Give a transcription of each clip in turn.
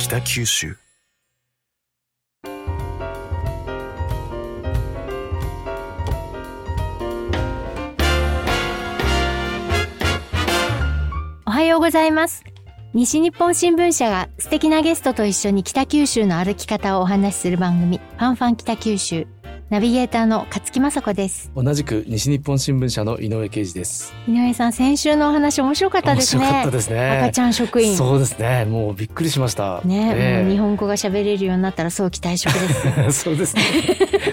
北九州。おはようございます。西日本新聞社が素敵なゲストと一緒に北九州の歩き方をお話しする番組ファンファン北九州。ナビゲーターの勝木雅子です同じく西日本新聞社の井上啓二です。井上さん先週のお話面白かったですね面白かったですね。赤ちゃん職員そうですね。もうびっくりしました。ね、ええもう日本語が喋れるようになったら早期退職です そうですね。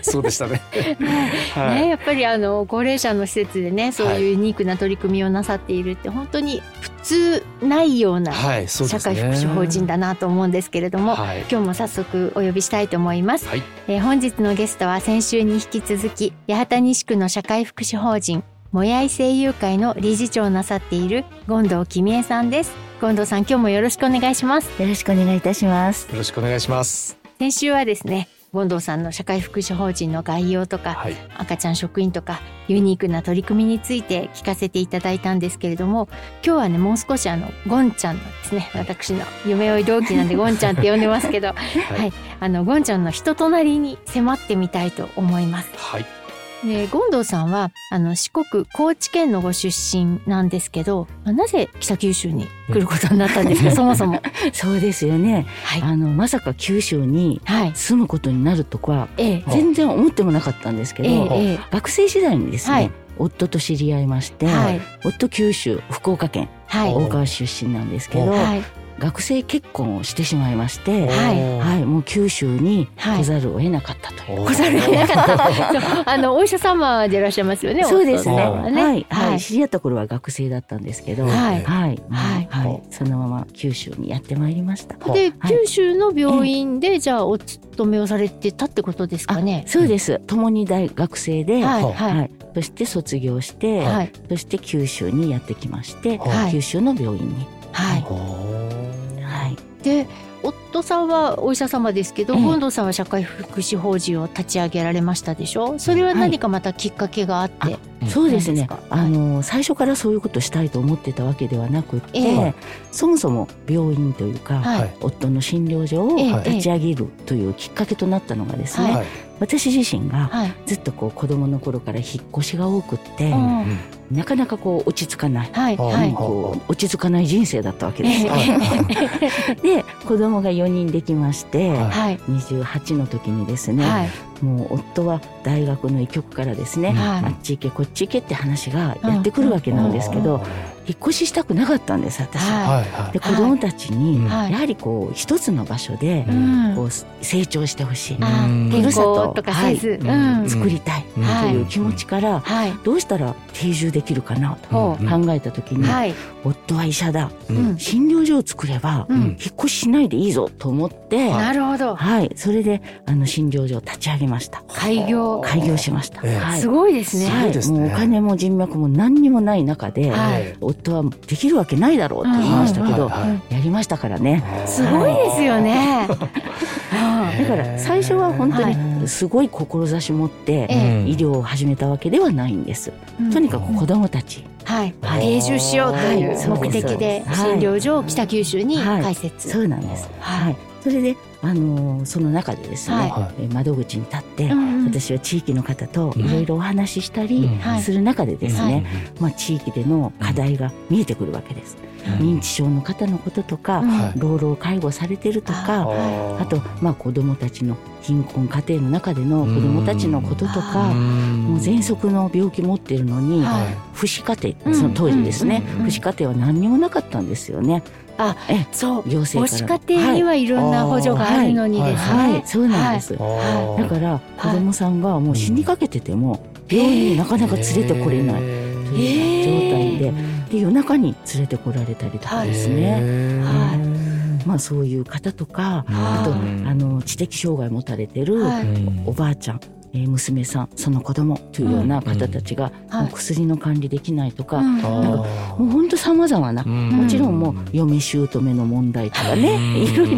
そうでしたね。はい。ね、やっぱりあの高齢者の施設でねそういうユニークな取り組みをなさっているって本当に普通ないような。社会福祉法人だなと思うんですけれども、はい。今日も早速お呼びしたいと思います、はい。えー本日のゲストは先週に引き続き八幡西区の社会福祉法人もやい声優会の理事長をなさっている権藤君江さんです権藤さん今日もよろしくお願いしますよろしくお願いいたします。よろしくお願いします。先週はですね権藤さんの社会福祉法人の概要とか、はい。赤ちゃん職員とかユニークな取り組みについて聞かせていただいたんですけれども今日はねもう少しあのゴンちゃんのですね私の夢追い同期なんで ゴンちゃんって呼んでますけど、はい、あのゴンちゃんの人となりに迫ってみたいと思います。はい。で権藤さんはあの四国高知県のご出身なんですけどなぜ北九州に来ることになったんですか？そもそも。そうですよね。はい、あのまさか九州にはい。住むことになるとかええ。全然思ってもなかったんですけど、えええ学生時代にですね、はい。夫と知り合いまして、夫九州福岡県はい。大川出身なんですけど、はい。学生結婚をしてしまいまして、はい。はい、もう九州にはい。来ざるを得なかった来ざる あのお医者様でいらっしゃいますよね。そうですね。夫さんははい、は、はいい。知り合った頃は学生だったんですけど、はいはい、はいはい、そのまま九州にやってまいりました。で、はい九州の病院で、じゃあお勤めをされてたってことですかね。そうです。共に大学生で、はいははいそして卒業して、はいそして九州にやってきまして、はい九州の病院に。はい。はい。で、夫さんはお医者様ですけど、ええ近藤さんは社会福祉法人を立ち上げられましたでしょ？それは何かまたきっかけがあって。うんそうですね何ですか？あの最初からそういうことしたいと思ってたわけではなくって、ええそもそも病院というか、はいはい夫の診療所をええ立ち上げるというきっかけとなったのがですね、はいはい。私自身がはい。ずっとこう子供の頃から引っ越しが多くって、うんうんなかなかこう落ち着かない。はい。はい。こう落ち着かない人生だったわけですよ。で子供が4人できまして、はいはい。28の時にですね、はい。もう夫は大学の医局からですね、はいあっち行けこっち行けって話がやってくるわけなんですけど、引っ越ししたくなかったんです私。ははいはい。で子供たちに、はい。やはりこう一つの場所で。こう成長してほしい、あうんー、健康とかせず。はい。うん。作りたい。とはいいう気持ちから、はい。どうしたら定住できるかなと考えた時に、はい。夫は医者だ。診療所を作れば、うん。引っ越ししないでいいぞと思って、なるほど。はい、それであの診療所を立ち上げました。開業。開業しました。ええ。はい、すごいですね。はいすごいですね。もうお金も人脈も何にもない中で、はい夫はできるわけないだろうと言いましたけど、はいはいはい。やりましたからね。すごいですよね。だから最初は本当にすごい志持ってええ。医療を始めたわけではないんです。とにかく子どもたち、はい、定住しようというはい。目的ではい。診療所を北九州にはい。開設。そうなんです。ははいい、それであのーその中でですね、はえー窓口に立って、私は地域の方といろいろお話ししたりする中でですね、はい。まあ、地域での課題が見えてくるわけです。うん。認知症の方のこととか、老老介護されてるとか、ああと、まあ、子どもたちの貧困家庭の中での子どもたちのこととか、もう喘息の病気持ってるのに、はい父子家うん。庭その当時ですね、うんうん父子家庭は何にもなかったんですよね。あえそう。行政母から。子家庭にはいろんな補助があるのにですね。はい、はい。そうなんです。はだから子供さんがもう死にかけてても病院になかなか連れてこれないという状態でで夜中に連れてこられたりとかですね、はい。まあ、そういう方とかああとうんあの知的障害持たれてるはい。おばあちゃんえー娘さんその子供というような方たちが、う薬の管理できないとか、うん。あなんかもう本当さまざまな、うん。もちろんもう嫁姑の問題とかね、いろいろ。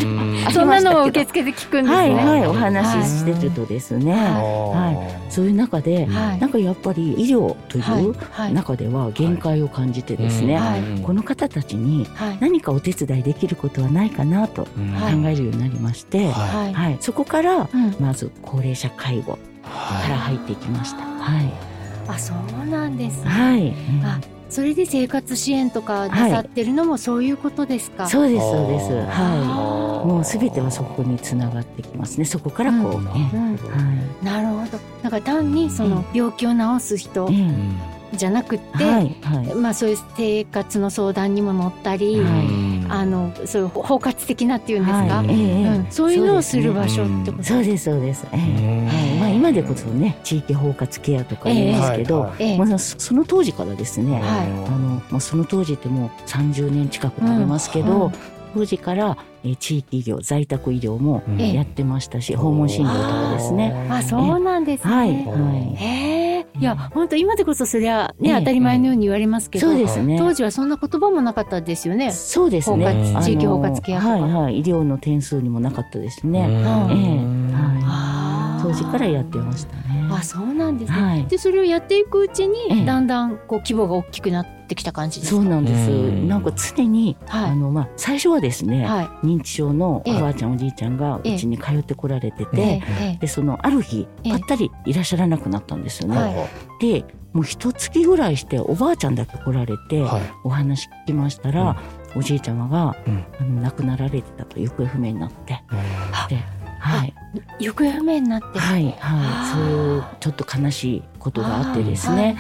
そんなのを受付で聞くんですはいね。はいお話ししてるとですね、はい。そういう中で、はい。なんかやっぱり医療といはい。うはい。中では限界を感じてですね、はい。この方たちにはい。何かお手伝いできることはないかなと考はいえるようになりまして、ははい。はい、そこからうん。まず高齢者介護から入っていきました。はい、あそうなんですね。はい、あそれで生活支援とかなさってるのもそういうことですか？そうですそうです。はい、もうすべてはそこにつながってきますね。そこからこう、うん。えうん。えはなるほど。だから単にその病気を治す人い、えじゃなくって、えはい。はい。まあそういう生活の相談にも乗ったり、はいあのそういう包括的なっていうんですか、うん、そういうのをする場所そうですねってことそうですそうです。ええ。はい、まあ今でこそね地域包括ケアとか言いますけど、はいはいええ。まあそその当時からですね、はい。あのまあその当時ってもう30年近くなりますけど、うん。当時からえー地域医療在宅医療もええ。やってましたし、訪問診療とかですね。あそうなんですね。はい。はい。いや本当今でこそそりゃね、ええ当たり前のように言われますけど、ね。当時はそんな言葉もなかったですよね。そうですね。地域包括ケアはいはい。医療の点数にもなかったですね。はい。当時からやってましたね。あそうなんですね。はいでそれをやっていくうちえにえだんだんこう規模が大きくなってきた感じですか？そうなんです。うん。なんか常に、はい。あのまあ最初はですね、はい。認知症のええ。おばあちゃんおじいちゃんがうええちに通ってこられてて、ええ。えでそのある日ええ。ぱったりいらっしゃらなくなったんですよね。はい。でもう一月ぐらいしておばあちゃんだけ来られて、はい。お話聞きましたら、おじいちゃまが、うん。あの亡くなられてたと行方不明になって。ではい。行方不明になって。はいはい。そういうちょっと悲しいことがあってですね、はい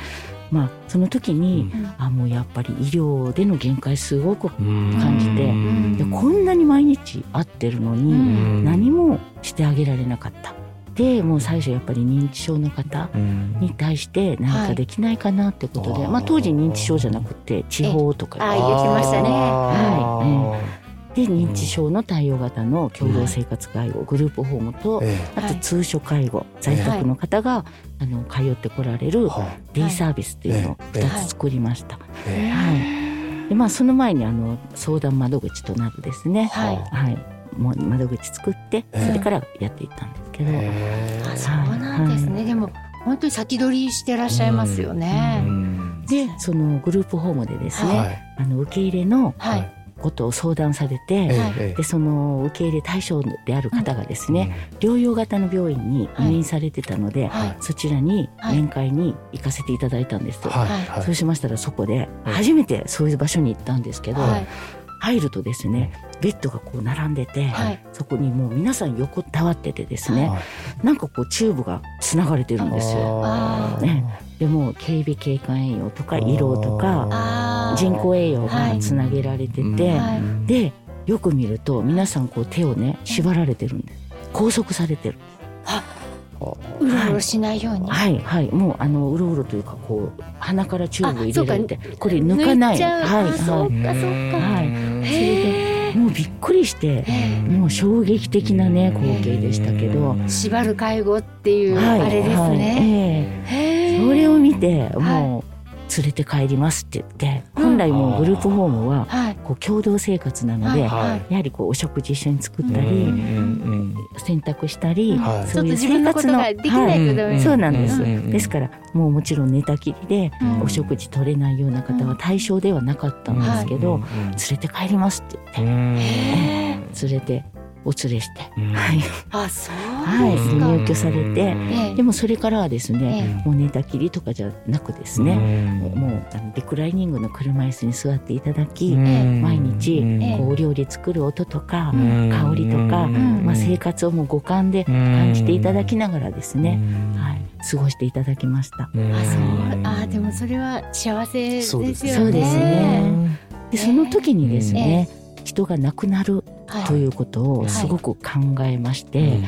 まあその時に、うん。あもうやっぱり医療での限界すごく感じてこんなに毎日会ってるのに、うん。何もしてあげられなかった。でもう最初やっぱり認知症の方に対して何かできないかなってことで、はいまあ、当時認知症じゃなくて地方とかあ言ってましたね。はいで認知症の対応型の共同生活介護グループホームとえあはい。と通所介護在宅の方があの通ってこられるデイサービスっていうのをええ。2つ作りました。はい。でまあ、その前にあの相談窓口となるですね、はいはい、もう窓口作ってええ。それからやっていったんですけど、えあそうなんですね。でも本当に先取りしてらっしゃいますよね。うん。でそのグループホームでですね、はい。あの受け入れのはいことを相談されて、えはい。えでその受け入れ対象である方がですね、療養型の病院に入院されてたので、はい。そちらにはい面会に行かせていただいたんです、はい。はい。そうしましたらそこではい。初めてそういう場所に行ったんですけど、はい入るとですねベッドがこう並んでて、はい。そこにもう皆さん横たわっててですね、はい。なんかこうチューブがつながれてるんですよ。ね。でも警備警官栄養とか胃ろうとか人工栄養はいがつなげられてて、はい。でよく見ると皆さんこう手をね縛られてるんです。拘束されてるうろうろしないように。はい。はい。もうあのうろうろというかこう鼻からチューブ入れられてあこれ抜かない。はいあそう。はい。かそうか。はい。へそれでもうびっくりしてえもう衝撃的なね光景でしたけど。縛る介護っていうはい。あれですはい。ね。え。へー。えそれを見てもう連れて帰りますって言って本来もうグループホームははい。こう共同生活なのでやはりこうお食事一緒に作ったうりん洗濯したりそういう生活のそうなんです。うんですからもうもちろん寝たきりでうん。お食事取れないような方は対象ではなかったんですけど連れて帰りますって言って連れてお連れして。うん。はい。あそう。はい。入居されて。ええ。でもそれからはですねえもう寝たきりとかじゃなくですねもうあのリクライニングの車椅子に座っていただき毎日ええこうお料理作る音とかうん。香りとかん。まあ生活をもう五感で感じていただきながらですねはい。過ごしていただきました。あそう。あでもそれは幸せですよね。そうですね。でその時にですね人が亡くなるはいということをすごく考えまして、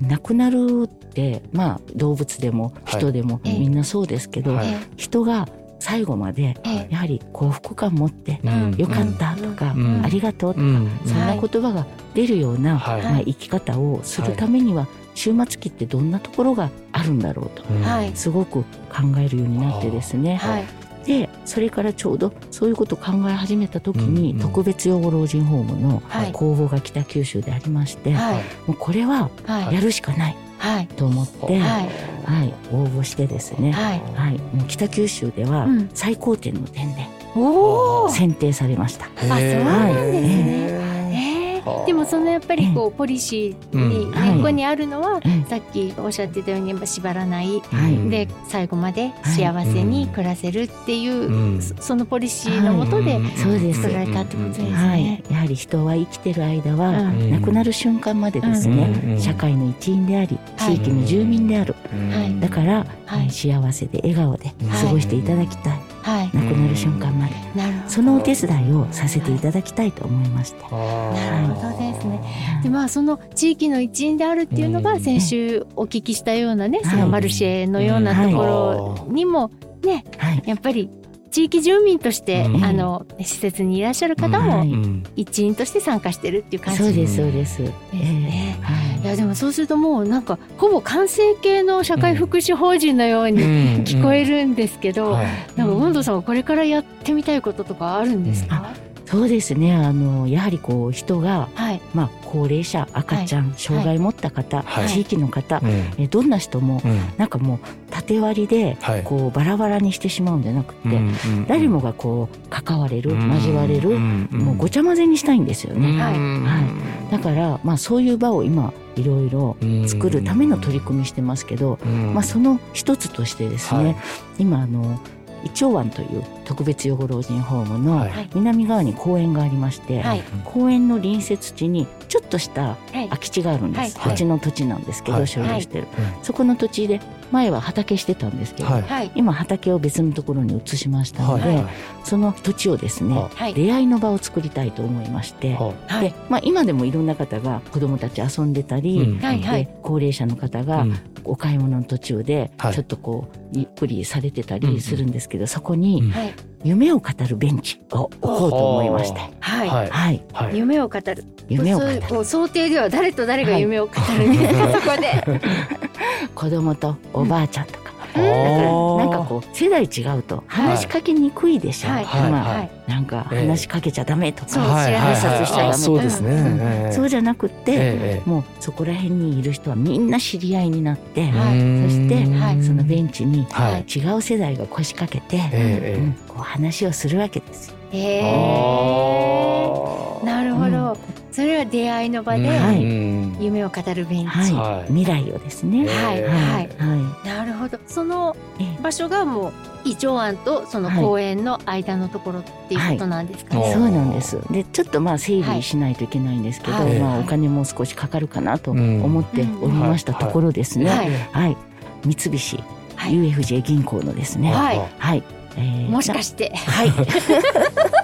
亡くなるってまあ動物でも人でもええ。みんなそうですけど、はい。え人が最後までええ。やはり幸福感持ってうん。よかったとか、うん。ありがとうとか、うん。そんな言葉が出るような、はい。まあ、生き方をするためには、終末期ってどんなところがあるんだろうとすごく考えるようになってですね、はいでそれからちょうどそういうことを考え始めた時に、うんうん。特別養護老人ホームのはい。公募が北九州でありまして、はい。もうこれははい。やるしかないはい。と思って、はい。はい、応募してですね、はい。はい、もう北九州ではうん。最高点の点で選定されました。あそうなんですね。へえーでもそのやっぱりこうポリシーにうん。根っこにあるのはうん。さっきおっしゃってたように縛らない。はい。で最後まで幸せに暮らせるっていう、うん。そそのポリシーのもとでうんそうです作られたってことですね。はい、やはり人は生きてる間は、うん。亡くなる瞬間までですね、うん。社会の一員でありはい。地域の住民である、はい。だから、はい幸せで笑顔で過ごしていただきたい、はい、亡くなる瞬間まで。そのお手伝いをさせていただきたいと思いまして、なるほどですね。でまあその地域の一員であるっていうのが先週お聞きしたようなね、そのマルシェのようなところにもねはい、やっぱり地域住民として、うん。あの施設にいらっしゃる方もはい。一員として参加してるっていう感じ。そうでですそうです。すえね。え。はいいやでもそうするともうなんかほぼ完成形の社会福祉法人のように聞こえるんですけど、はい。なんか温度さんはこれからやってみたいこととかあるんですか？そうですね。あのやはりこう人がはい。まあ高齢者、赤ちゃん、障害持った方、はい。地域の方、うん。えどんな人もうん。なんかもう縦割りではい。こうバラバラにしてしまうんじゃなくて、うん誰もがこう関われる、うん交われる、うんもうごちゃ混ぜにしたいんですよね。はい。はい。だからまあそういう場を今いろいろ作るための取り組みしてますけど、うん。まあその一つとしてですね、はい。今あのイチョウ湾という特別養護老人ホームの南側に公園がありまして、はい。公園の隣接地にちょっとしたはい。空き地があるんです、はい。土地の土地なんですけど、はい。所有してる、うんそこの土地で前は畑してたんですけど、はい。はい。今畑を別のところに移しましたので、はい。その土地をですね、ははい。出会いの場を作りたいと思いまして、ははい。でまあ、今でもいろんな方が子どもたち遊んでたり、うん。で高齢者の方がうんお買い物の途中ではい。ちょっとこうゆっくりされてたりするんですけど、そこに夢を語るベンチを置こうと思いまして、はい、はい。はい、はい。夢を語る。夢を語る。想定では誰と誰が夢を語るんですか、そこで。子供とおばあちゃんとか、あだからー。なんかこう世代違うと話しかけにくいでしょ、はい。はいまあはい。なんかええ。話しかけちゃダメとか、そうはい知らない挨拶しちゃダメあそうですね。うん。ええ。そうじゃなくって、ええ。もうそこら辺にいる人はみんな知り合いになって、はい。そしてはい。そのベンチにはい。違う世代が腰掛けて、ええ。うん。こう話をするわけですよ。え。なるほど。それは出会いの場で夢を語るベンチ。はい、はい未来をですね。えはいえはいはなるほど。その場所がもうイチョウアンとその公園の間のところっていうことなんですかね。はいそうなんです。で、ちょっとまあ整理しないといけないんですけど、はいまあお金も少しかかるかなとうん思っておりましたところですね。ははいい。三菱はい UFJ 銀行のですね。はいはい。えーもしかしてはい。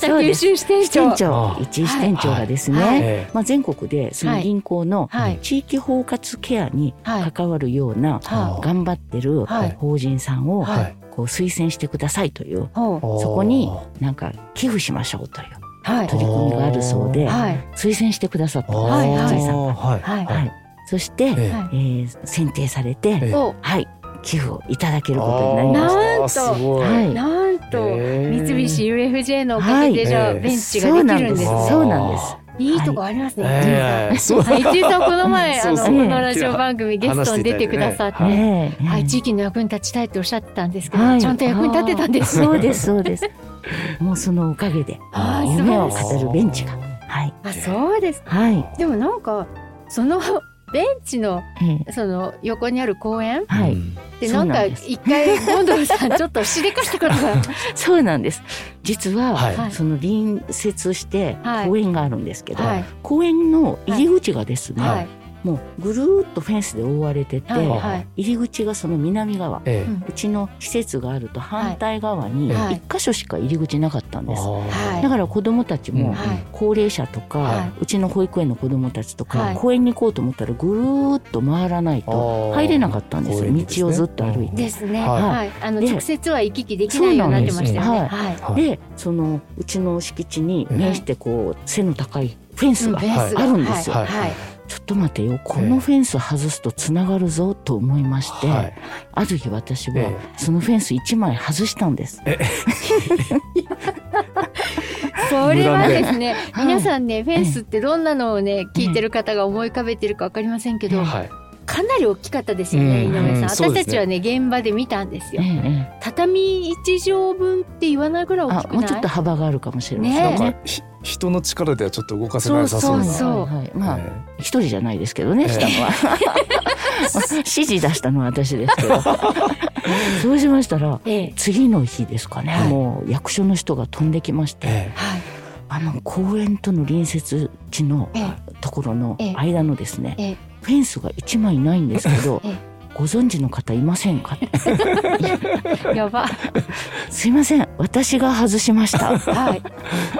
北九州支店支店長。長、一位支店長がですね、はい。えまあ全国でその銀行のはい。地域包括ケアにはい。関わるようなは頑張ってるはい。法人さんをこう推薦してくださいというそこになんか寄付しましょうというはい。取り組みがあるそうではい。推薦してくださった藤井さんが。はい。そして、えはいえー選定されて、はい寄付をいただけることになりましなんと。はい。なんと。三菱 UFJ のおかげでじゃあはいベンチた。ができるんですそうね。そうなんです。いいとこありますね。はい、一井さんこの前あのこのラジオ番組ゲストに出てくださって、ね。えはい、地域の役に立ちたいっておっしゃってたんですけど、はい。ちゃんと役に立ってたんですね。そうですそうです。もうそのおかげで夢を語るベンチが。はい。あ、そうです。はい、でもなんかそのベンチのええその横にある公園？はい、うん。でなんか一回近藤さんちょっとしでかしたことが。そうなんです。実は、はい。はい。その隣接してはい。公園があるんですけど、はい。公園の入り口がですね、はいもうぐるーっとフェンスで覆われてて、はいははい。入り口がその南側。ええ。うちの施設があると反対側にはい。一箇所しか入り口なかったんです、はい。だから子どもたちも高齢者とか、はうちの保育園の子どもたちとか、はい。公園に行こうと思ったらぐるーっと回らないと入れなかったんですよ。道をずっと歩いて。ですね。はい。はい。あので直接は行き来できないようになってましたよね。はい。はい。でそのうちの敷地に面してこう背の高いフェンスがうん。フェンスが。あるんですよ。はい。はいちょっと待てよ。このフェンス外すとつながるぞと思いまして、はい。ある日私はえそのフェンス1枚外したんです。それはですね、はい。皆さんね、フェンスってどんなのをね、聞いてる方が思い浮かべてるかわかりませんけど、はいかなり大きかったですよね、井うん。上さん。私たちはね、現場で見たんですよ。畳一畳分って言わないぐらい大きくない？もうちょっと幅があるかもしれません。ねなんかひ人の力ではちょっと動かせなさそうな。そうそうはい。はい。まあえ一人じゃないですけどねええ。したのは。指示出したのは私ですけど。そうしましたらええ。次の日ですかね、はい。もう役所の人が飛んできまして。あの公園との隣接地のええ。ところのええ。間のですね、ええフェンスが一枚ないんですけど、ええご存知の方いませんか？やば。すいません私が外しました。はい。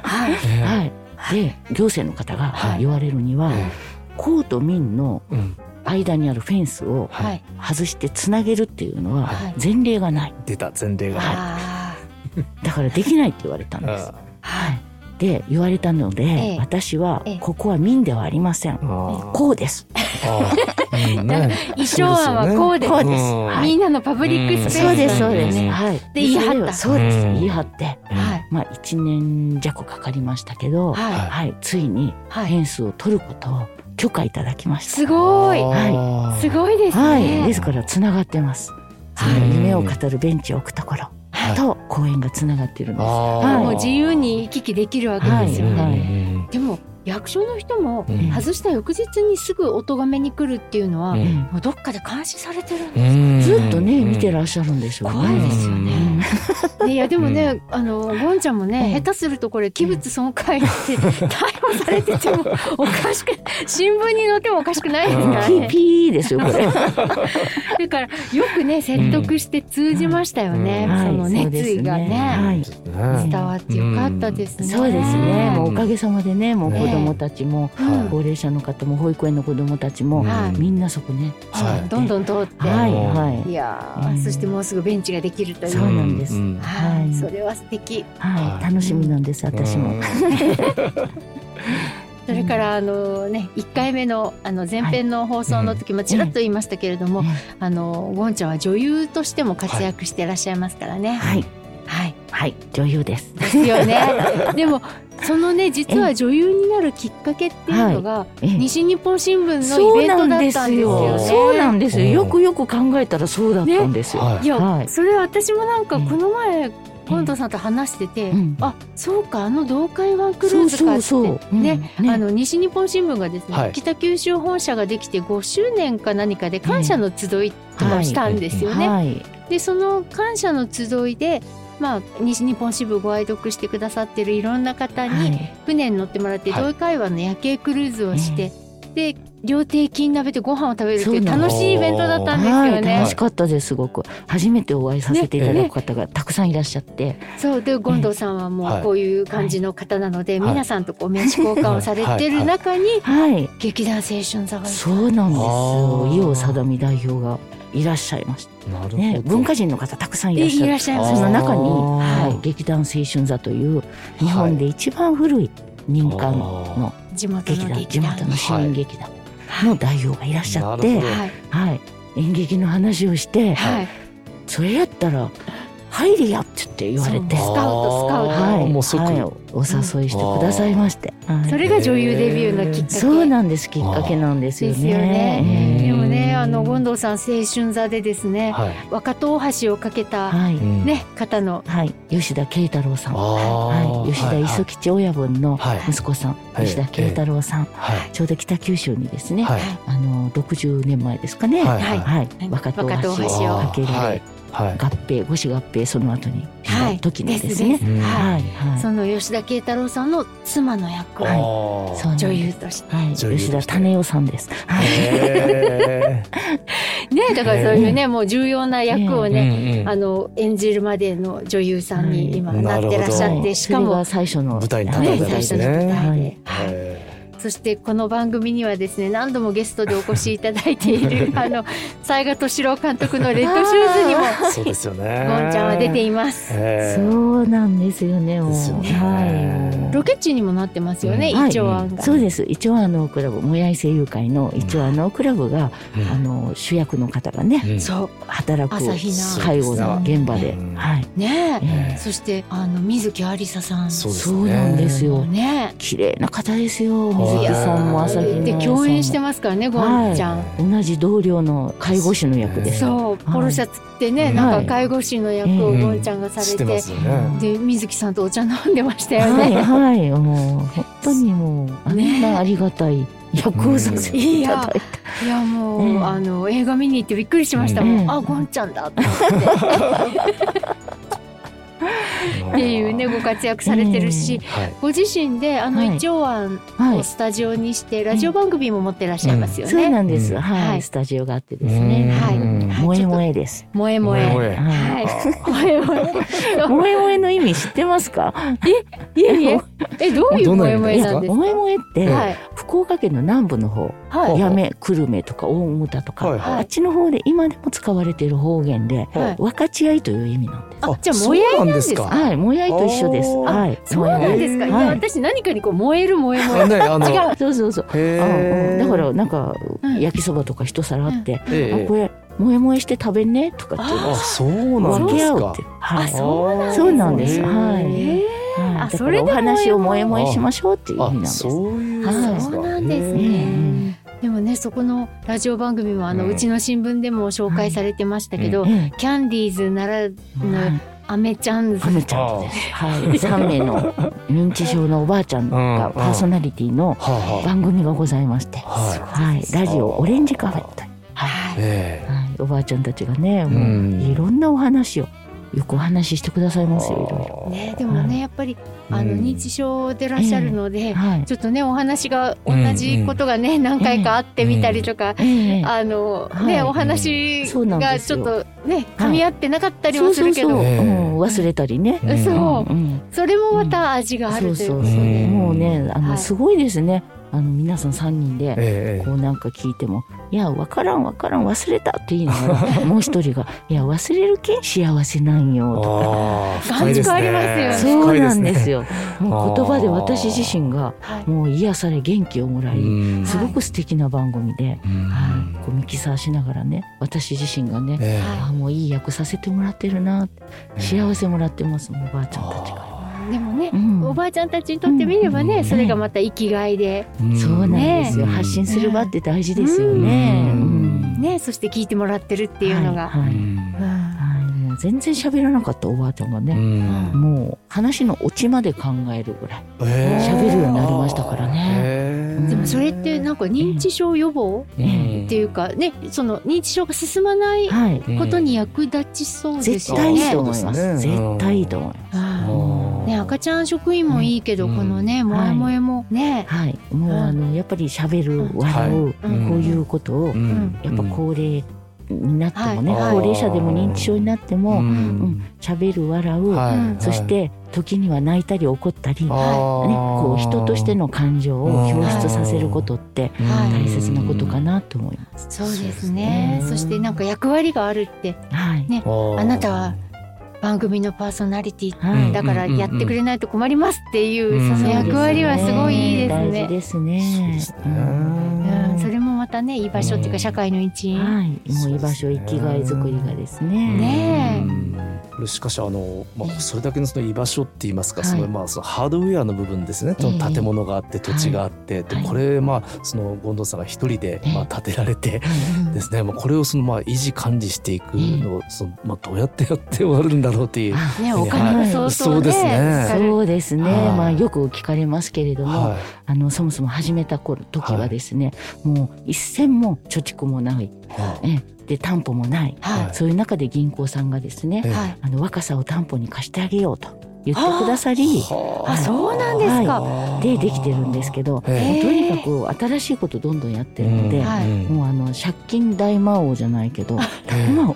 はい。えはい、で行政の方がはい言われるには、え公と民のうん間にあるフェンスをはい。外してつなげるっていうのははい前例がない出た前例がないあ だからできないって言われたんです。あ。はい。で言われたので、ええ私はええここは民ではありません。こうです。あーうんね衣装案はこうです。こうんはいみんなのパブリックスペースそうですそうです。うんはい。で言い張ったそうです。うん言い張って、はい。まあ一年弱かかりましたけど、はい。はい、ついにはい。フェンスを取ることを許可いただきました。すごい。あーすごいですはい、ね。ですからつながってます。はい夢を語るベンチを置くところはいと公園がつながっているんです。はい。もう自由に行き来できるわけですよね。でも役所の人もうん。外した翌日にすぐお咎めに来るっていうのは、うん。どっかで監視されてるんうですん。ずっとね、うん。見てらっしゃるんでしょうね。怖いですよね。うん。ねいやでもね、あのゴンちゃんもね、うん。下手するとこれ器物損壊って逮捕されててもおかしく新聞に載ってもおかしくないですからピーね。ピーですよこれ。だからよくね説得して通じましたよね、うん。その熱意がはい。ね。伝わってよかったですね。そうですね。もうおかげさまでね、もうね子供たちも、うん高齢者の方も保育園の子供たちも、はい。みんなそこね。はい。どんどん通って、はいうんはい。いやー、うん。そしてもうすぐベンチができるという。そうなんです。んはい、はい。それは素敵。はい、はい。楽しみなんです私も。うん。それからあのね1回目のあの前編の放送の時もちらっと言いましたけれども、ねあのゴンちゃんは女優としても活躍していらっしゃいますからね。はいはい。はい女優です。ですよね。でもそのね実は女優になるきっかけっていうのが、ええ西日本新聞のイベントだったんですすよ。よね。そうなんですよ。うんよくよく考えたらそうだったんですよ。はいいや、はいそれ私もなんかうんこの前ゴンドさんと話してて、うんあそうかあの東海湾クルーズかってねねあの西日本新聞がですね、はい北九州本社ができて5周年か何かで感謝の集いとかをしたんですよね。はい。でその感謝の集いでまあ、西日本支部ご愛読してくださってるいろんな方にはい。船に乗ってもらってはい。東海湾の夜景クルーズをして、で料亭金鍋でご飯を食べるっていう楽しいイベントだったんですはい、よね。楽しかったですすごく。初めてお会いさせていただく方がたくさんいらっしゃって、そうで権藤さんはもはい。うこういう感じの方なので、はい。皆さんとこう名刺交換をされてる中にはい劇団青春座がそうなんですあー伊予貞美代表がいらっしゃいました。なるほど。ね文化人の方たくさんいらっしゃいらっしゃいます。その中に、はい、劇団青春座という日本で一番古い民間の地元劇団。地の劇団元の市民劇団の代表がいらっしゃって、はいはい、演劇の話をして、はい。それやったら入りやって言って言われて。スカウトスカウト。はい、もう即。はい、お誘いしてくださいまして、はい。それが女優デビューのきっかけ。そうなんですきっかけなんですよね。ですよね。ええでもねあの権藤さん青春座でですねはい。若戸大橋をかけたはい、うん。ね方の。はい、吉田慶太郎さん、あはい、ー吉田磯吉親分のはい。息子さん、はい吉田慶太郎さん、はい。ちょうど北九州にですね、はい。あの60年前ですかね、はい。はい、はい。若戸大橋橋ををかけられ、はいはい。合併五子合併その後にしはい。た時のですね。うん。はい。はいその吉田慶太郎さんの妻の役をはい女優として。はい、吉田種代さんです。はい。へ ねだからそういうねもう重要な役をーね、あの演じるまでの女優さんに今はいなってらっしゃってしかもそれが最初の舞台に立たね。れたんで。すね。はいそしてこの番組にはですね何度もゲストでお越しいただいている あの雑賀敏郎監督の「レッドシューズ」にもーそうですよね。ゴンちゃんは出ています。へーそうなんですよね。もうですよねはい。ロケ地にもなってますよね、はいイチョウアンが。そうです。一応あのクラブ、もやい声優会の一応あのクラブが、うんあの主役の方がね、うんそう働く朝日奈介護の現場で、うんはい。ねえ、ええそしてあの水木有沙さんそうなんですよ。ね綺麗な方ですよ。はい水木さんも朝日奈でさんも共演してますからねゴンちゃん。同じ同僚の介護士の役です。そうポロシャツってね、はい。なんか介護士の役をゴンちゃんがされて、ますよね。で水木さんとお茶飲んでましたよはいね。はいもう本当にもうあんなありがたい役をさせていただいて、いやもう、うんあの映画見に行ってびっくりしましたもん、うんあゴンちゃんだと思って っていうねご活躍されてるし、はい。ご自身であのはい。一応案はスタジオにして、ラジオ番組も持ってらっしゃいますよね。そうなんです、うん。はい、はい。スタジオがあってですね、はい。萌え萌えです、萌え萌え。ははい。い。萌え萌え。萌え萌えの意味知ってますか？いえいえ。えどういう萌え萌えなんですか？萌え萌えって、はい。福岡県の南部の方はい。八女久留米とか大牟田とか、あっちの方で今でも使われている方言で、はい。分かち合いという意味なんです。あじゃあ萌えなんですか？はい、萌え合いと一緒です。はい、そうなんですか？い。やはい。私何かにこう燃える燃え燃え。違う。そうそうそう。だからなんかうん焼きそばとか一皿あって、ええ。あこれ萌え萌えして食べんねとかって。いうのあそうなん分ですか？け合うって。はあい。そうなんですね。そうなんです。はい。へはい。あそれで話を萌え萌えしましょうっていう意味なんあです。そうなんですうね。んでもねそこのラジオ番組もあの、ううんちの新聞でも紹介されてましたけど、えキャンディーズならえぬはいアメちゃんズハムちゃんです。はい。三名の認知症のおばあちゃんがパーソナリティの番組がございまして、あはいはい。ラジオオレンジカフェという。はい。はいおばあちゃんたちがね、もうんういろんなお話をよくお話ししてくださいますよ。いろいろ。ねでもねやっぱりあのうん。認知症でいらっしゃるので、はい。ちょっとねお話が同じことがね、何回かあってみたりとか、ええ。あの、はい。ねお話がちょっとね噛み合ってなかったりもするけど、忘れたりね。うん。そう。うんそれもまた味があるということで、そうそうそう、うんもうね、あの、はい。すごいですね。あの皆さん三人で。ええこうなんか聞いても「いやわからんわからん忘れた」って言いながら もう一人が「いや忘れるけん幸せなんよ」とか。あ ありますよそうなんですよ。よ。もう言葉で私自身がはい。もう癒され元気をもらい、うん。すごく素敵な番組で、うん。はい、こうミキサーしながらね私自身がね、ええ。はああもういい役させてもらってるな幸せもらってますもんおばあちゃんたちが。あでもね、うん。おばあちゃんたちにとってみればね、うんそれがまた生きがいで、ーそうなんですよ、ね発信する場って大事ですよね。ねそして聞いてもらってるっていうのが、はいはい。う全然喋らなかったおばあちゃんがうね、ん。もう話のオチまで考えるぐらい。ええ喋るようになりましたからね。ええでもそれってなんか認知症予防？うん。っていうかねその認知症が進まないはい。ことに役立ちそうです絶よね。対いいと思います。絶対いいと思います。うん。ね赤ちゃん職員もいいけど、うん。このねん萌え萌えもね、はい。もうあのやっぱり喋る笑う、うん。こういうことを、うん。やっぱ高齢になってもね、はい。高齢者でも認知症になっても、ううんん喋る笑う、そして時には泣いたり怒ったり、ね、こう人としての感情を表出させることってはい。大切なことかなと思います。そうですね。うんそしてなんか役割があるってはい。ねああなたは番組のパーソナリティはい。だからやってくれないと困りますっていううん。その役割はすごいいいです大事ね。ですね。そうですね。うんそれもまたね居場所っていうか社会の一員。はい、もう居場所生きがい作りがですね。ね。え。うん。これしかしあの、まあ、それだけのその居場所って言いますか、はい。そのまあそのハードウェアの部分ですね、その建物があって土地があって、ではい。これまあその権藤さんが一人でええ。まあ建てられてうんですね、まあこれをそのまあ維持管理していくのをそのまあどうやってやって終わるんだろうっていう。あねお金も相当ね。そうですね。そうですね、はい。まあよく聞かれますけれども、はあのそもそも始めた頃時はですね、もう一銭も貯蓄もない、い。はえ。で担保もない、はい。そういう中で銀行さんがですね、ええ。はいあの若さを担保に貸してあげようと言ってくださりはあ。そうなんですか、あでできてるんですけど、ええ。とにかく新しいことどんどんやってるので、はい。もうあの借金大魔王じゃないけどえ魔王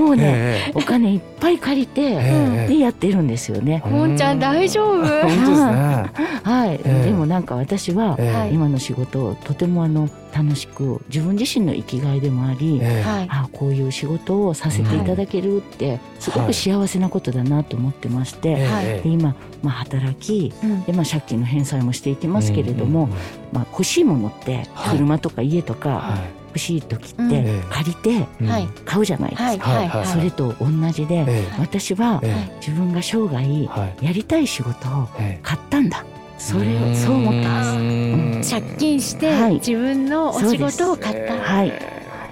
もうね、えお金いっぱい借りて、えでやってるんですよね。もん。ちゃん大丈夫？本当ですね。はい、ええ。でもなんか私は、今の仕事をとてもあの楽しく自分自身の生きがいでもあり、ええ。はい。あこういう仕事をさせていただけるってすごく幸せなことだなと思ってまして、えはい。今、まあ、働きうん。で、まあ、借金の返済もしていきますけれども、うんうんまあ、欲しいものってはい。車とか家とかは欲しい時うん。ってええ。借りて買うじゃないですか、はい。はい。はい。それと同じで、ええ。私はえ自分が生涯はい。やりたい仕事をええ。買ったんだ。それをそう思ってます。す借金してはい。自分のお仕事を買った、はい。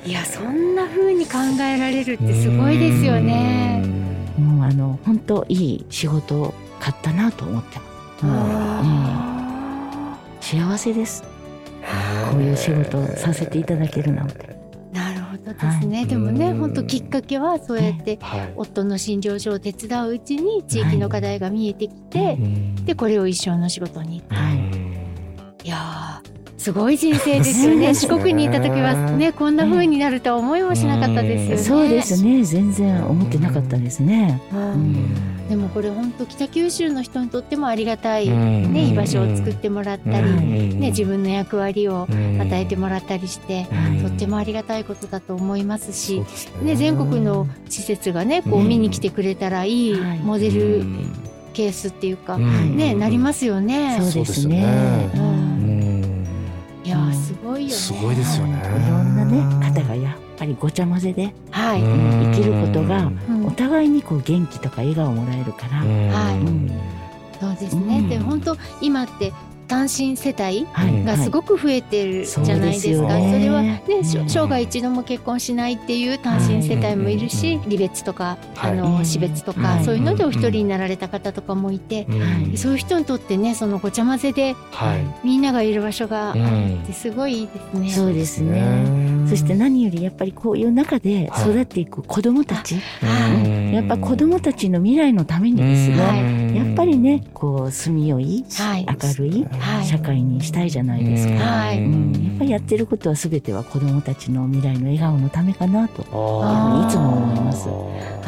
いやそんな風に考えられるってすごいですよね。もうあの本当いい仕事を買ったなと思ってます。もうあ幸せです。こういう仕事をさせていただけるなんて。ーなるほどですね、はい。でもねうん本当きっかけはそうやってはい。夫の診療所を手伝ううちに地域の課題が見えてきて、うん。でこれを一生の仕事にはいいやーすごい人生ですよね。四国にいた時はねこんな風になるとは思いもしなかったですよね。そうですね。全然思ってなかったですね。でもこれ本当北九州の人にとってもありがたい、うん。ね、居場所を作ってもらったり、うん。ね、自分の役割を与与えてもらったりして、はいとってもありがたいことだと思いますし、ね。ね、全国の施設がねこううん。見に来てくれたらいいモデルケースっていうか、ね、なりますよね。そうですね。ごいよね。すごいですよね。はいいろんなね方がやっぱりごちゃ混ぜではい、生きることがうん。お互いにこう元気とか笑顔をもらえるから。はい。うん。そうですね。うん。で本当今って単身世帯はい。がすごく増えてるじゃないですか。そうですよね。それはね、生涯一度も結婚しないっていう単身世帯もいるし、離別とか、あはい。の死別とか、はい。そういうのでお一人になられた方とかもいて、うん。そういう人にとってね、そのごちゃ混ぜではい。みんながいる場所があってすごいいいですね。そうですね。そして何よりやっぱりこういう中ではい。育っていく子どもたち、はいうん。やっぱ子どもたちの未来のためにですね、はい。やっぱりねこう住みよいはい。明るいはい社会にしたいじゃないですか。はい。うん。やっぱりやってることは全ては子どもたちの未来の笑顔のためかなと。あー。いつも思います。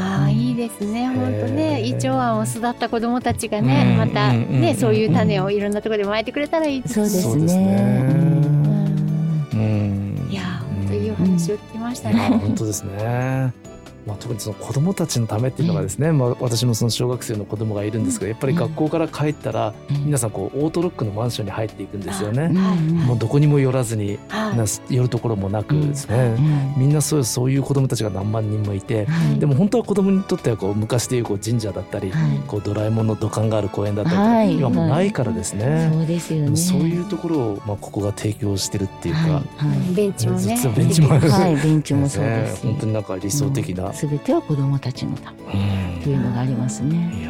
ああいいですね。本当ね胃腸案を育った子どもたちがねうん。またうん。ねそういう種をいろんなところでまいてくれたらいいですそうですね。ね。うん。うん。いやー本当いいお話を聞きましたね。本当ですね。まあ、特にその子供たちのためっていうのがですね、まあ、私もその小学生の子供がいるんですけどやっぱり学校から帰ったら皆さんこうオートロックのマンションに入っていくんですよね。もうどこにも寄らずに寄るところもなくですね、みんなそういうそういう子供たちが何万人もいてでも本当は子供にとってはこう昔でいうこう神社だったり、はい。こうドラえもんの土管がある公園だったりはい。今もうないからですね、そうですよね。そういうところをまあここが提供してるっていうか、はい。はい。ベンチもね。実はベンチもはい、ベンチもそうですし、本当になんか理想的な、すべては子どもたちのたというのがありますね。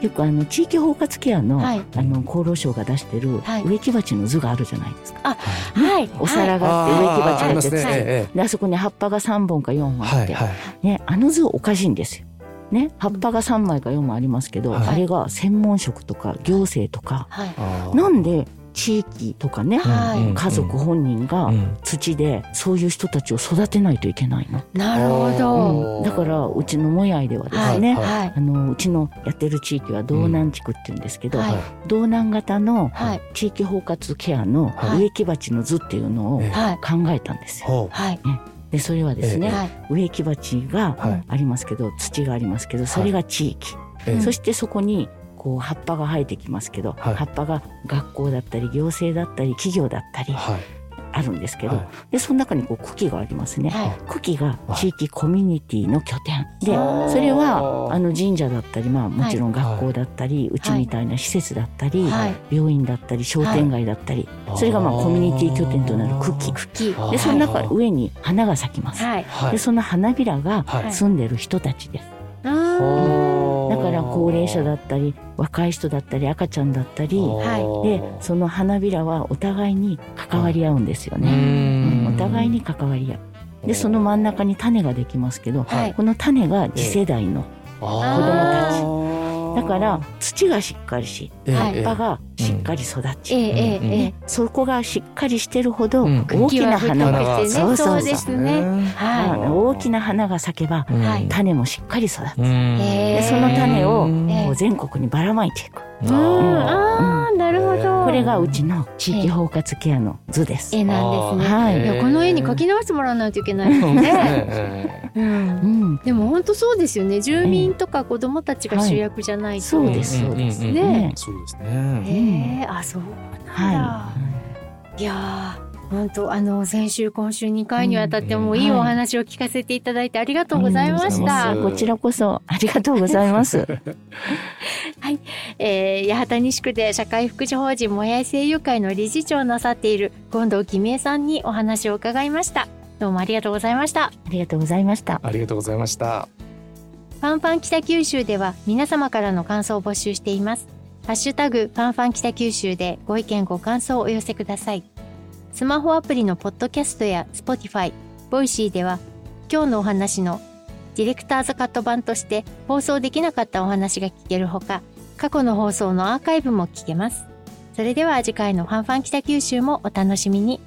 よくあの地域包括ケアの,、はい。あの厚労省が出してるはい。植木鉢の図があるじゃないですか。はい。お皿があって植木鉢があって、ありますね、はい。えであそこに葉っぱが3本か4え本あって、はいはい。ね、あの図おかしいんですよ。ね、葉っぱが3枚か4枚ありますけど、はい。あれが専門職とか行政とか、はい。なんで地域とかね、はいうん家族本人がうん土でそういう人たちを育てないといけないの。なるほど。うんだからうちのもやいではですね、はいはい。あのうちのやってる地域は道南地区って言うんですけど、はい道南型のはい。地域包括ケアのはい植木鉢の図っていうのを。考えたんですよ。ほはい。でそれはですね、はい。植木鉢がはいありますけど土がありますけどそれが地域、そしてそこにこう葉っぱが生えてきますけど、はい。葉っぱが学校だったり行政だったり企業だったりはい。あるんですけど、はい。でその中にこう茎がありますね。はい。茎が地域コミュニティの拠点。でそれはあの神社だったり、まあ、もちろん学校だったり、うちはいみたいな施設だったり、はい。病院だったり商店街だったり、それがまあコミュニティ拠点となる茎。茎。でその中上に花が咲きます、でその花びらがはい。住んでる人たちです、だから高齢者だったり若い人だったり赤ちゃんだったりはい。でその花びらはお互いに関わり合うんですようね、うん。ん互いに関わり合う。でその真ん中に種ができますけど、はい。この種が次世代のあ子供だから土がしっかりしはい葉っぱがしっかり育ち、ええそこがしっかりしてるほどうん。大きな花が、ねそうそうそう。大きな花が咲けばはい種もしっかり育つ、でその種を全国にばらまいていく。い。うん、ああ、なるほど。これがうちの地域包括ケアの図です。絵なんですね。はいいやこの絵に描き直してもらわないといけないですね。ねうんうん、でも本当そうですよね。住民とか子供たちが主役じゃないと。そうですそうですんんんねそうですね。へえ、あ、そうなんだ。、はいやー。本当あの先週今週2回にわたってもういいお話を聞かせていただいてありがとうございました。こちらこそありがとうございます。えー、八幡西区で社会福祉法人もやい聖友会の理事長をなさっている権頭喜美惠さんにお話を伺いました。どうもありがとうございました。ありがとうございました。ありがとうございました。ファンファン北九州では皆様からの感想を募集しています。ハッシュタグファンファン北九州でご意見ご感想をお寄せください。スマホアプリのポッドキャストや Spotify、ボイシーでは今日のお話のディレクターズカット版として放送できなかったお話が聞けるほか、過去の放送のアーカイブも聞けます。それでは次回のファンファン北九州もお楽しみに。